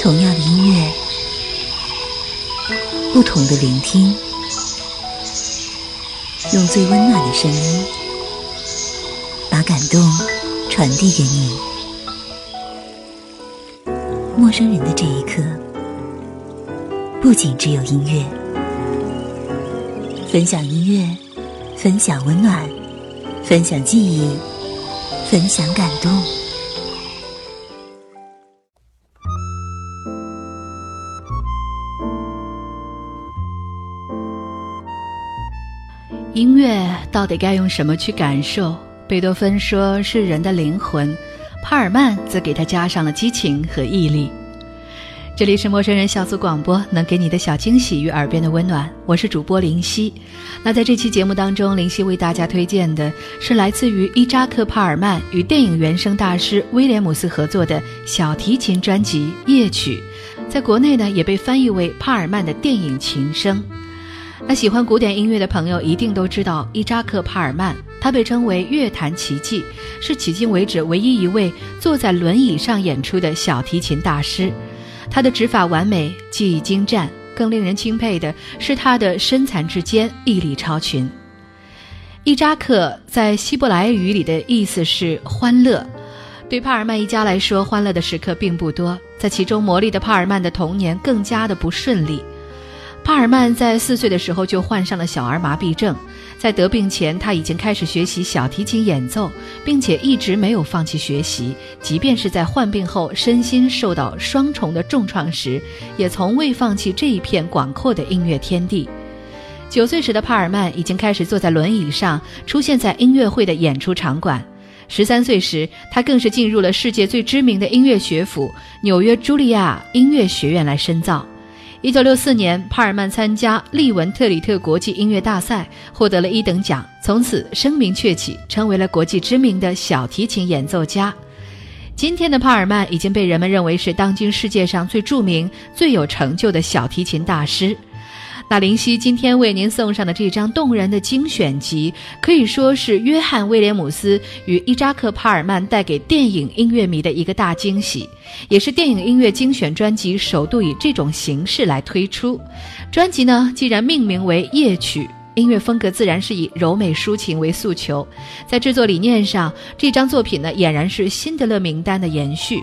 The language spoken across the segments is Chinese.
同样的音乐，不同的聆听，用最温暖的声音，把感动传递给你。陌生人的这一刻，不仅只有音乐，分享音乐，分享温暖，分享记忆，分享感动。乐到底该用什么去感受？贝多芬说是人的灵魂，帕尔曼则给他加上了激情和毅力。这里是陌生人小组广播，能给你的小惊喜与耳边的温暖。我是主播林夕。那在这期节目当中，林夕为大家推荐的是来自于伊扎克·帕尔曼与电影原声大师威廉姆斯合作的小提琴专辑《夜曲》，在国内呢也被翻译为帕尔曼的电影琴声。那喜欢古典音乐的朋友一定都知道伊扎克·帕尔曼，他被称为乐坛奇迹，是迄今为止唯一一位坐在轮椅上演出的小提琴大师。他的指法完美，技艺精湛，更令人钦佩的是他的身残志坚，毅力超群。伊扎克在希伯来语里的意思是欢乐，对帕尔曼一家来说，欢乐的时刻并不多，在其中磨砺的帕尔曼的童年更加的不顺利。帕尔曼在四岁的时候就患上了小儿麻痹症，在得病前他已经开始学习小提琴演奏，并且一直没有放弃学习，即便是在患病后身心受到双重的重创时，也从未放弃这一片广阔的音乐天地。九岁时的帕尔曼已经开始坐在轮椅上出现在音乐会的演出场馆，十三岁时他更是进入了世界最知名的音乐学府纽约茱莉亚音乐学院来深造。一九六四年，帕尔曼参加利文特里特国际音乐大赛，获得了一等奖，从此声名鹊起，成为了国际知名的小提琴演奏家。今天的帕尔曼已经被人们认为是当今世界上最著名、最有成就的小提琴大师。那林夕今天为您送上的这张动人的精选集，可以说是约翰·威廉姆斯与伊扎克·帕尔曼带给电影音乐迷的一个大惊喜，也是电影音乐精选专辑首度以这种形式来推出。专辑呢，既然命名为夜曲，音乐风格自然是以柔美抒情为诉求。在制作理念上，这张作品呢，俨然是《辛德勒名单》的延续。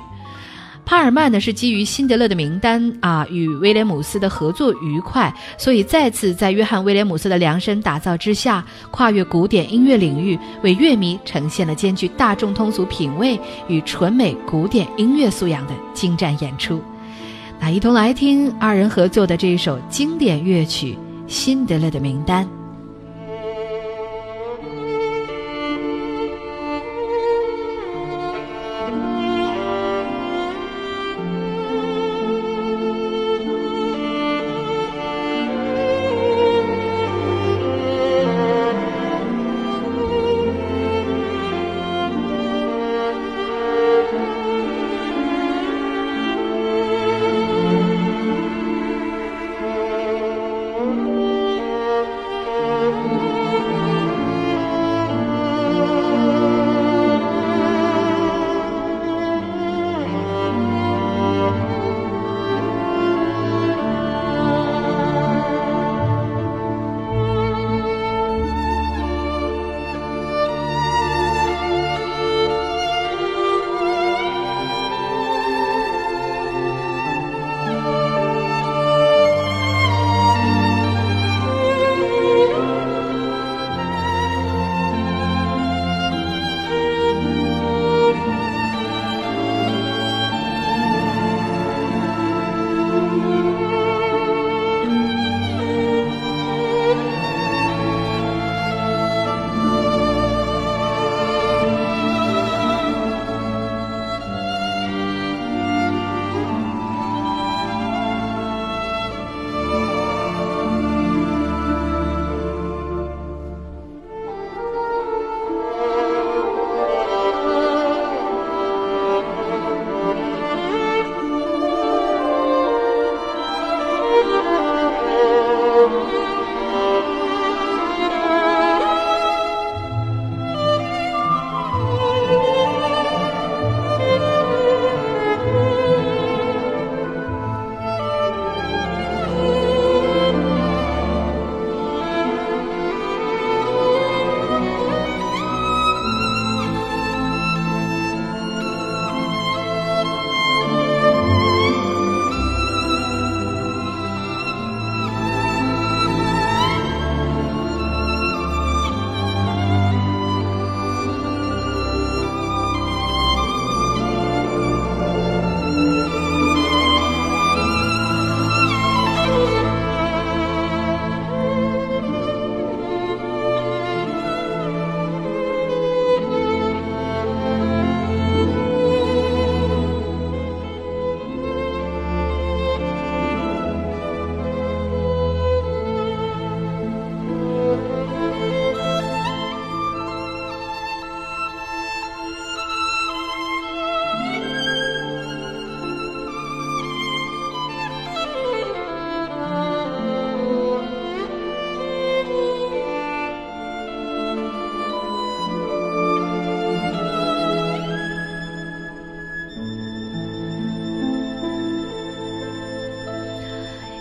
帕尔曼呢是基于辛德勒的名单啊，与威廉姆斯的合作愉快，所以再次在约翰威廉姆斯的量身打造之下，跨越古典音乐领域，为乐迷呈现了兼具大众通俗品味与纯美古典音乐素养的精湛演出。那一同来听二人合作的这一首经典乐曲《辛德勒的名单》。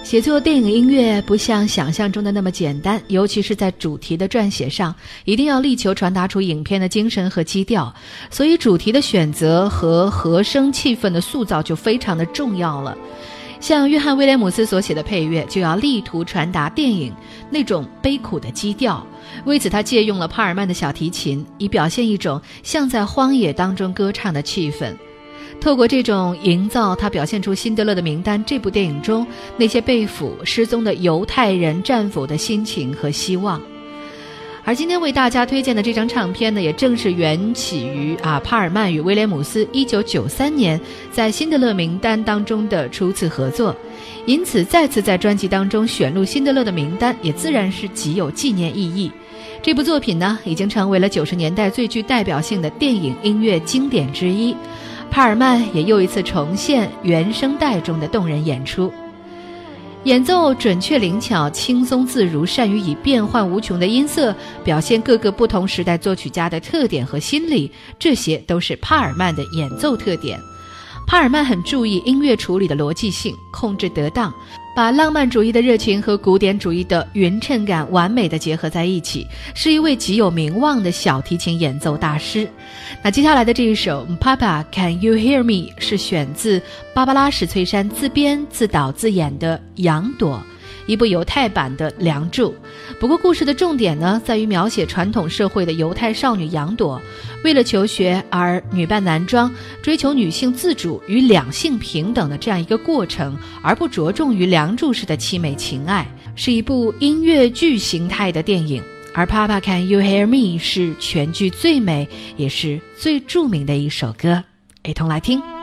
写作电影音乐不像想象中的那么简单，尤其是在主题的撰写上，一定要力求传达出影片的精神和基调。所以，主题的选择和和声气氛的塑造就非常的重要了。像约翰·威廉姆斯所写的配乐，就要力图传达电影那种悲苦的基调。为此，他借用了帕尔曼的小提琴，以表现一种像在荒野当中歌唱的气氛。透过这种营造，他表现出《辛德勒的名单》这部电影中那些被俘失踪的犹太人战俘的心情和希望。而今天为大家推荐的这张唱片呢，也正是缘起于啊帕尔曼与威廉姆斯1993年在《辛德勒名单》当中的初次合作，因此再次在专辑当中选入《辛德勒的名单》，也自然是极有纪念意义。这部作品呢，已经成为了90年代最具代表性的电影音乐经典之一。帕尔曼也又一次重现原声带中的动人演出，演奏准确灵巧、轻松自如，善于以变幻无穷的音色表现各个不同时代作曲家的特点和心理，这些都是帕尔曼的演奏特点。帕尔曼很注意音乐处理的逻辑性，控制得当。把浪漫主义的热情和古典主义的匀称感完美的结合在一起，是一位极有名望的小提琴演奏大师。那接下来的这一首《Papa Can You Hear Me》是选自芭芭拉史翠珊自编自导自演的《杨朵》。一部犹太版的《梁祝》，不过故事的重点呢，在于描写传统社会的犹太少女杨朵，为了求学而女扮男装，追求女性自主与两性平等的这样一个过程，而不着重于梁祝式的凄美情爱，是一部音乐剧形态的电影。而《Papa Can You Hear Me》是全剧最美也是最著名的一首歌，一同来听。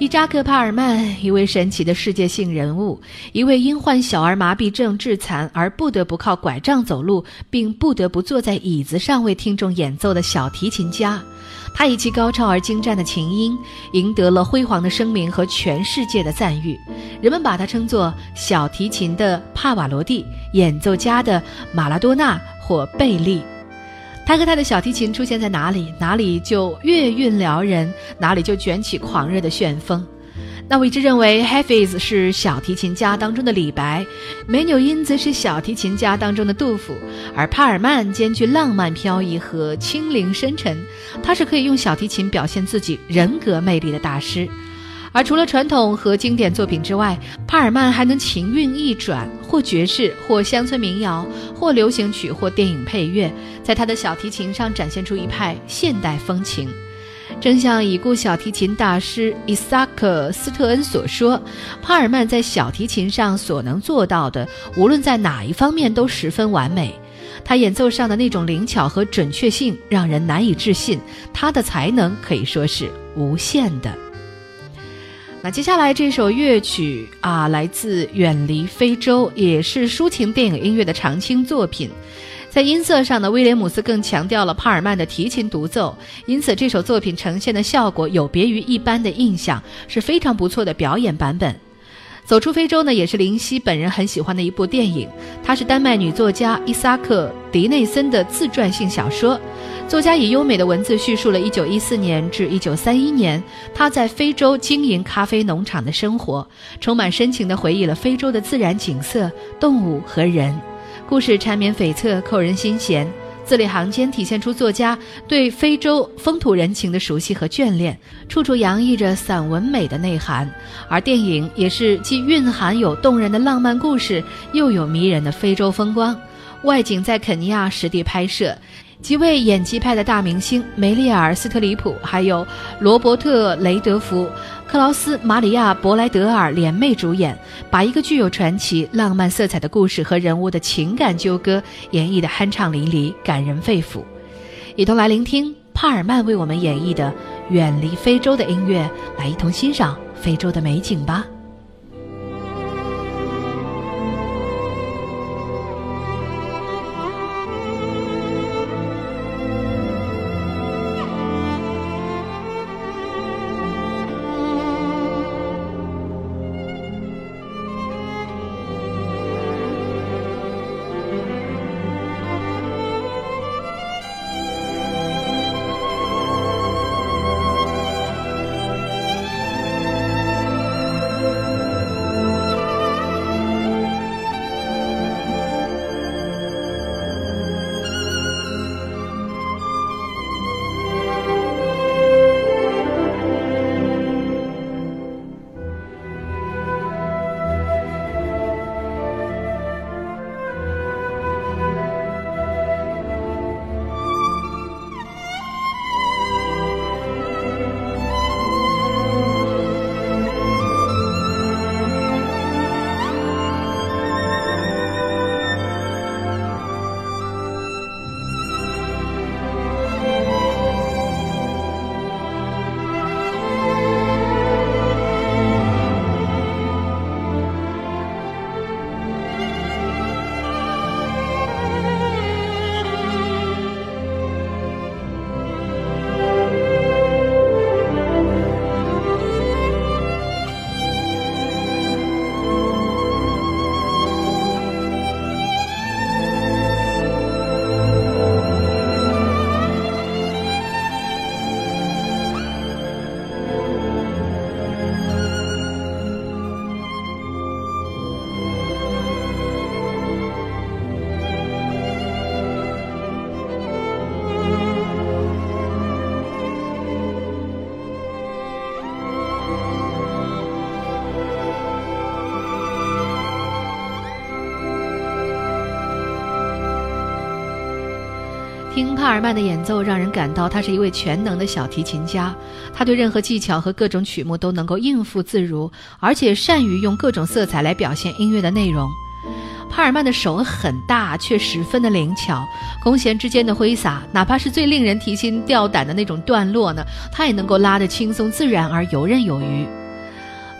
伊扎克·帕尔曼，一位神奇的世界性人物，一位因患小儿麻痹症致残而不得不靠拐杖走路，并不得不坐在椅子上为听众演奏的小提琴家。他以其高超而精湛的琴音，赢得了辉煌的声名和全世界的赞誉。人们把他称作“小提琴的帕瓦罗蒂”、“演奏家的马拉多纳”或“贝利”。他和他的小提琴出现在哪里，哪里就乐韵撩人，哪里就卷起狂热的旋风。那我一直认为 h a f i z 是小提琴家当中的李白，梅纽因则是小提琴家当中的杜甫，而帕尔曼兼具浪漫飘逸和清灵深沉，他是可以用小提琴表现自己人格魅力的大师。而除了传统和经典作品之外，帕尔曼还能情韵一转，或爵士，或乡村民谣，或流行曲，或电影配乐，在他的小提琴上展现出一派现代风情。正像已故小提琴大师伊萨克·斯特恩所说，帕尔曼在小提琴上所能做到的，无论在哪一方面都十分完美。他演奏上的那种灵巧和准确性，让人难以置信。他的才能可以说是无限的。那接下来这首乐曲啊，来自《远离非洲》，也是抒情电影音乐的常青作品。在音色上呢，威廉姆斯更强调了帕尔曼的提琴独奏，因此这首作品呈现的效果有别于一般的印象，是非常不错的表演版本。走出非洲呢，也是林夕本人很喜欢的一部电影。它是丹麦女作家伊萨克·迪内森的自传性小说。作家以优美的文字叙述了1914年至1931年他在非洲经营咖啡农场的生活，充满深情地回忆了非洲的自然景色、动物和人。故事缠绵悱恻，扣人心弦。字里行间体现出作家对非洲风土人情的熟悉和眷恋，处处洋溢着散文美的内涵。而电影也是既蕴含有动人的浪漫故事，又有迷人的非洲风光。外景在肯尼亚实地拍摄。几位演技派的大明星梅丽尔·斯特里普，还有罗伯特·雷德福、克劳斯·马里亚·伯莱德尔联袂主演，把一个具有传奇浪漫色彩的故事和人物的情感纠葛演绎得酣畅淋漓、感人肺腑。一同来聆听帕尔曼为我们演绎的《远离非洲》的音乐，来一同欣赏非洲的美景吧。帕尔曼的演奏，让人感到他是一位全能的小提琴家。他对任何技巧和各种曲目都能够应付自如，而且善于用各种色彩来表现音乐的内容。帕尔曼的手很大，却十分的灵巧，弓弦之间的挥洒，哪怕是最令人提心吊胆的那种段落呢，他也能够拉得轻松自然而游刃有余。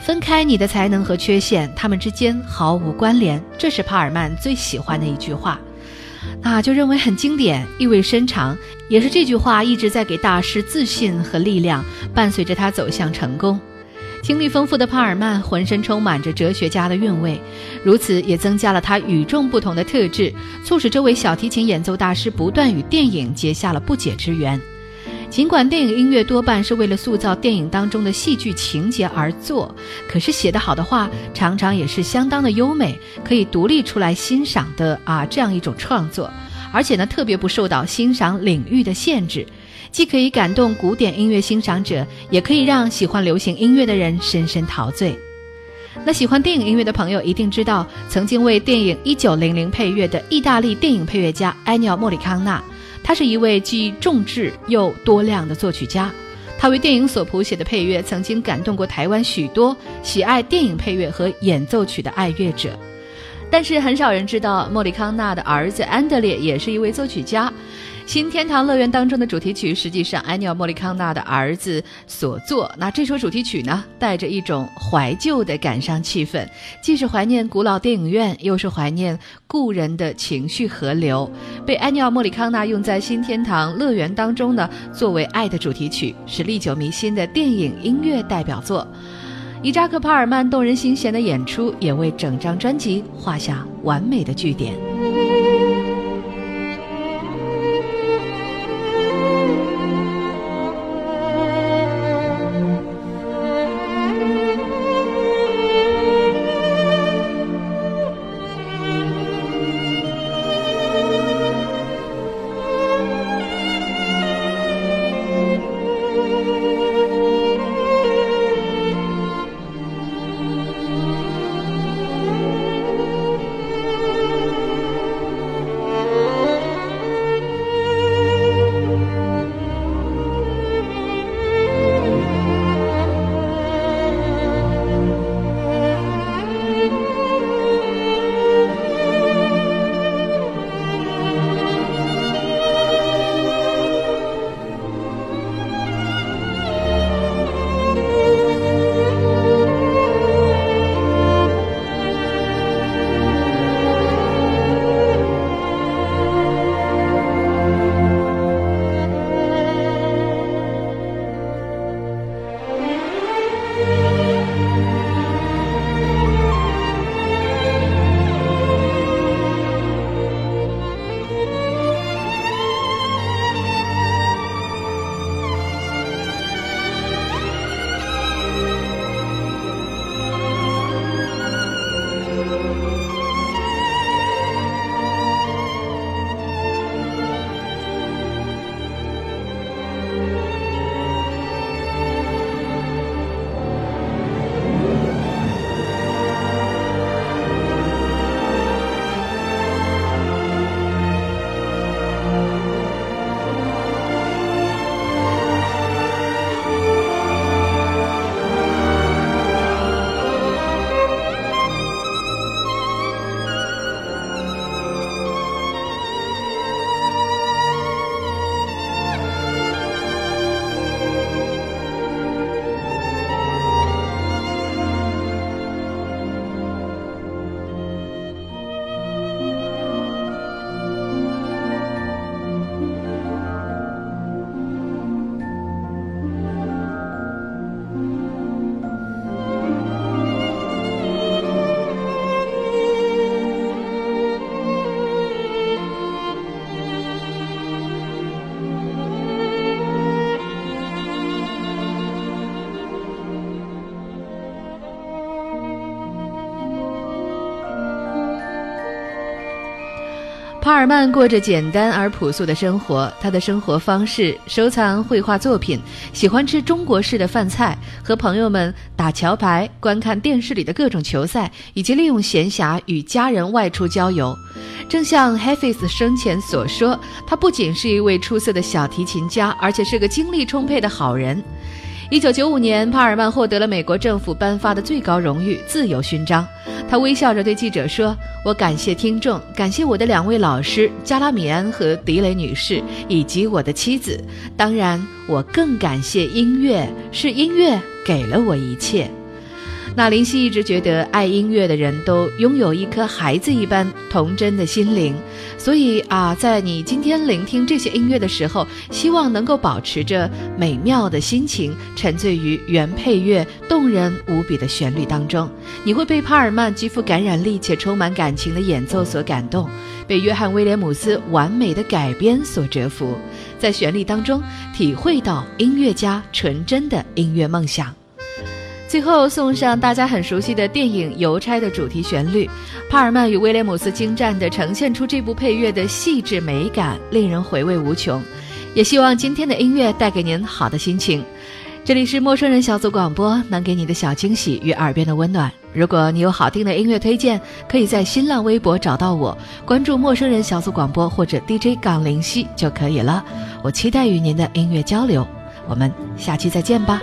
分开你的才能和缺陷，他们之间毫无关联。这是帕尔曼最喜欢的一句话，那就认为很经典，意味深长。也是这句话一直在给大师自信和力量，伴随着他走向成功。经历丰富的帕尔曼浑身充满着哲学家的韵味，如此也增加了他与众不同的特质，促使这位小提琴演奏大师不断与电影结下了不解之缘。尽管电影音乐多半是为了塑造电影当中的戏剧情节而作，可是写得好的话，常常也是相当的优美，可以独立出来欣赏的啊这样一种创作，而且呢特别不受到欣赏领域的限制。既可以感动古典音乐欣赏者，也可以让喜欢流行音乐的人深深陶醉。那喜欢电影音乐的朋友一定知道，曾经为电影《一九零零》配乐的意大利电影配乐家埃尼奥·莫里康纳，他是一位既重质又多量的作曲家。他为电影所谱写的配乐，曾经感动过台湾许多喜爱电影配乐和演奏曲的爱乐者。但是很少人知道，莫里康纳的儿子安德烈也是一位作曲家。新天堂乐园当中的主题曲，实际上安尼尔·莫里康纳的儿子所作。那这首主题曲呢，带着一种怀旧的感伤气氛，既是怀念古老电影院，又是怀念故人的情绪河流。被安尼尔·莫里康纳用在新天堂乐园当中呢，作为爱的主题曲，是历久弥新的电影音乐代表作。伊扎克·帕尔曼动人心弦的演出，也为整张专辑画下完美的句点。帕尔曼过着简单而朴素的生活，他的生活方式收藏绘画作品，喜欢吃中国式的饭菜，和朋友们打桥牌，观看电视里的各种球赛，以及利用闲暇与家人外出郊游。正像 Hafiz 生前所说，他不仅是一位出色的小提琴家，而且是个精力充沛的好人。一九九五年，帕尔曼获得了美国政府颁发的最高荣誉——自由勋章。他微笑着对记者说：“我感谢听众，感谢我的两位老师加拉米安和迪雷女士，以及我的妻子。当然，我更感谢音乐，是音乐给了我一切。”那林夕一直觉得，爱音乐的人都拥有一颗孩子一般童真的心灵，所以啊，在你今天聆听这些音乐的时候，希望能够保持着美妙的心情，沉醉于原配乐动人无比的旋律当中。你会被帕尔曼极富感染力且充满感情的演奏所感动，被约翰威廉姆斯完美的改编所折服，在旋律当中体会到音乐家纯真的音乐梦想。最后送上大家很熟悉的电影《邮差》的主题旋律，帕尔曼与威廉姆斯精湛地呈现出这部配乐的细致美感，令人回味无穷。也希望今天的音乐带给您好的心情。这里是陌生人小组广播，能给你的小惊喜与耳边的温暖。如果你有好听的音乐推荐，可以在新浪微博找到我，关注陌生人小组广播或者 DJ 港灵犀就可以了。我期待与您的音乐交流，我们下期再见吧。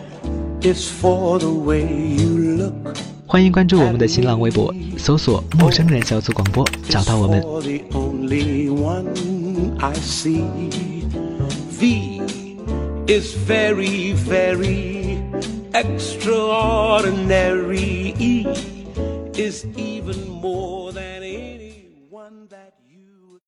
欢迎关注我们的新浪微博，搜索“陌生人小组广播”，找到我们。Is very, very extraordinary. E is even more than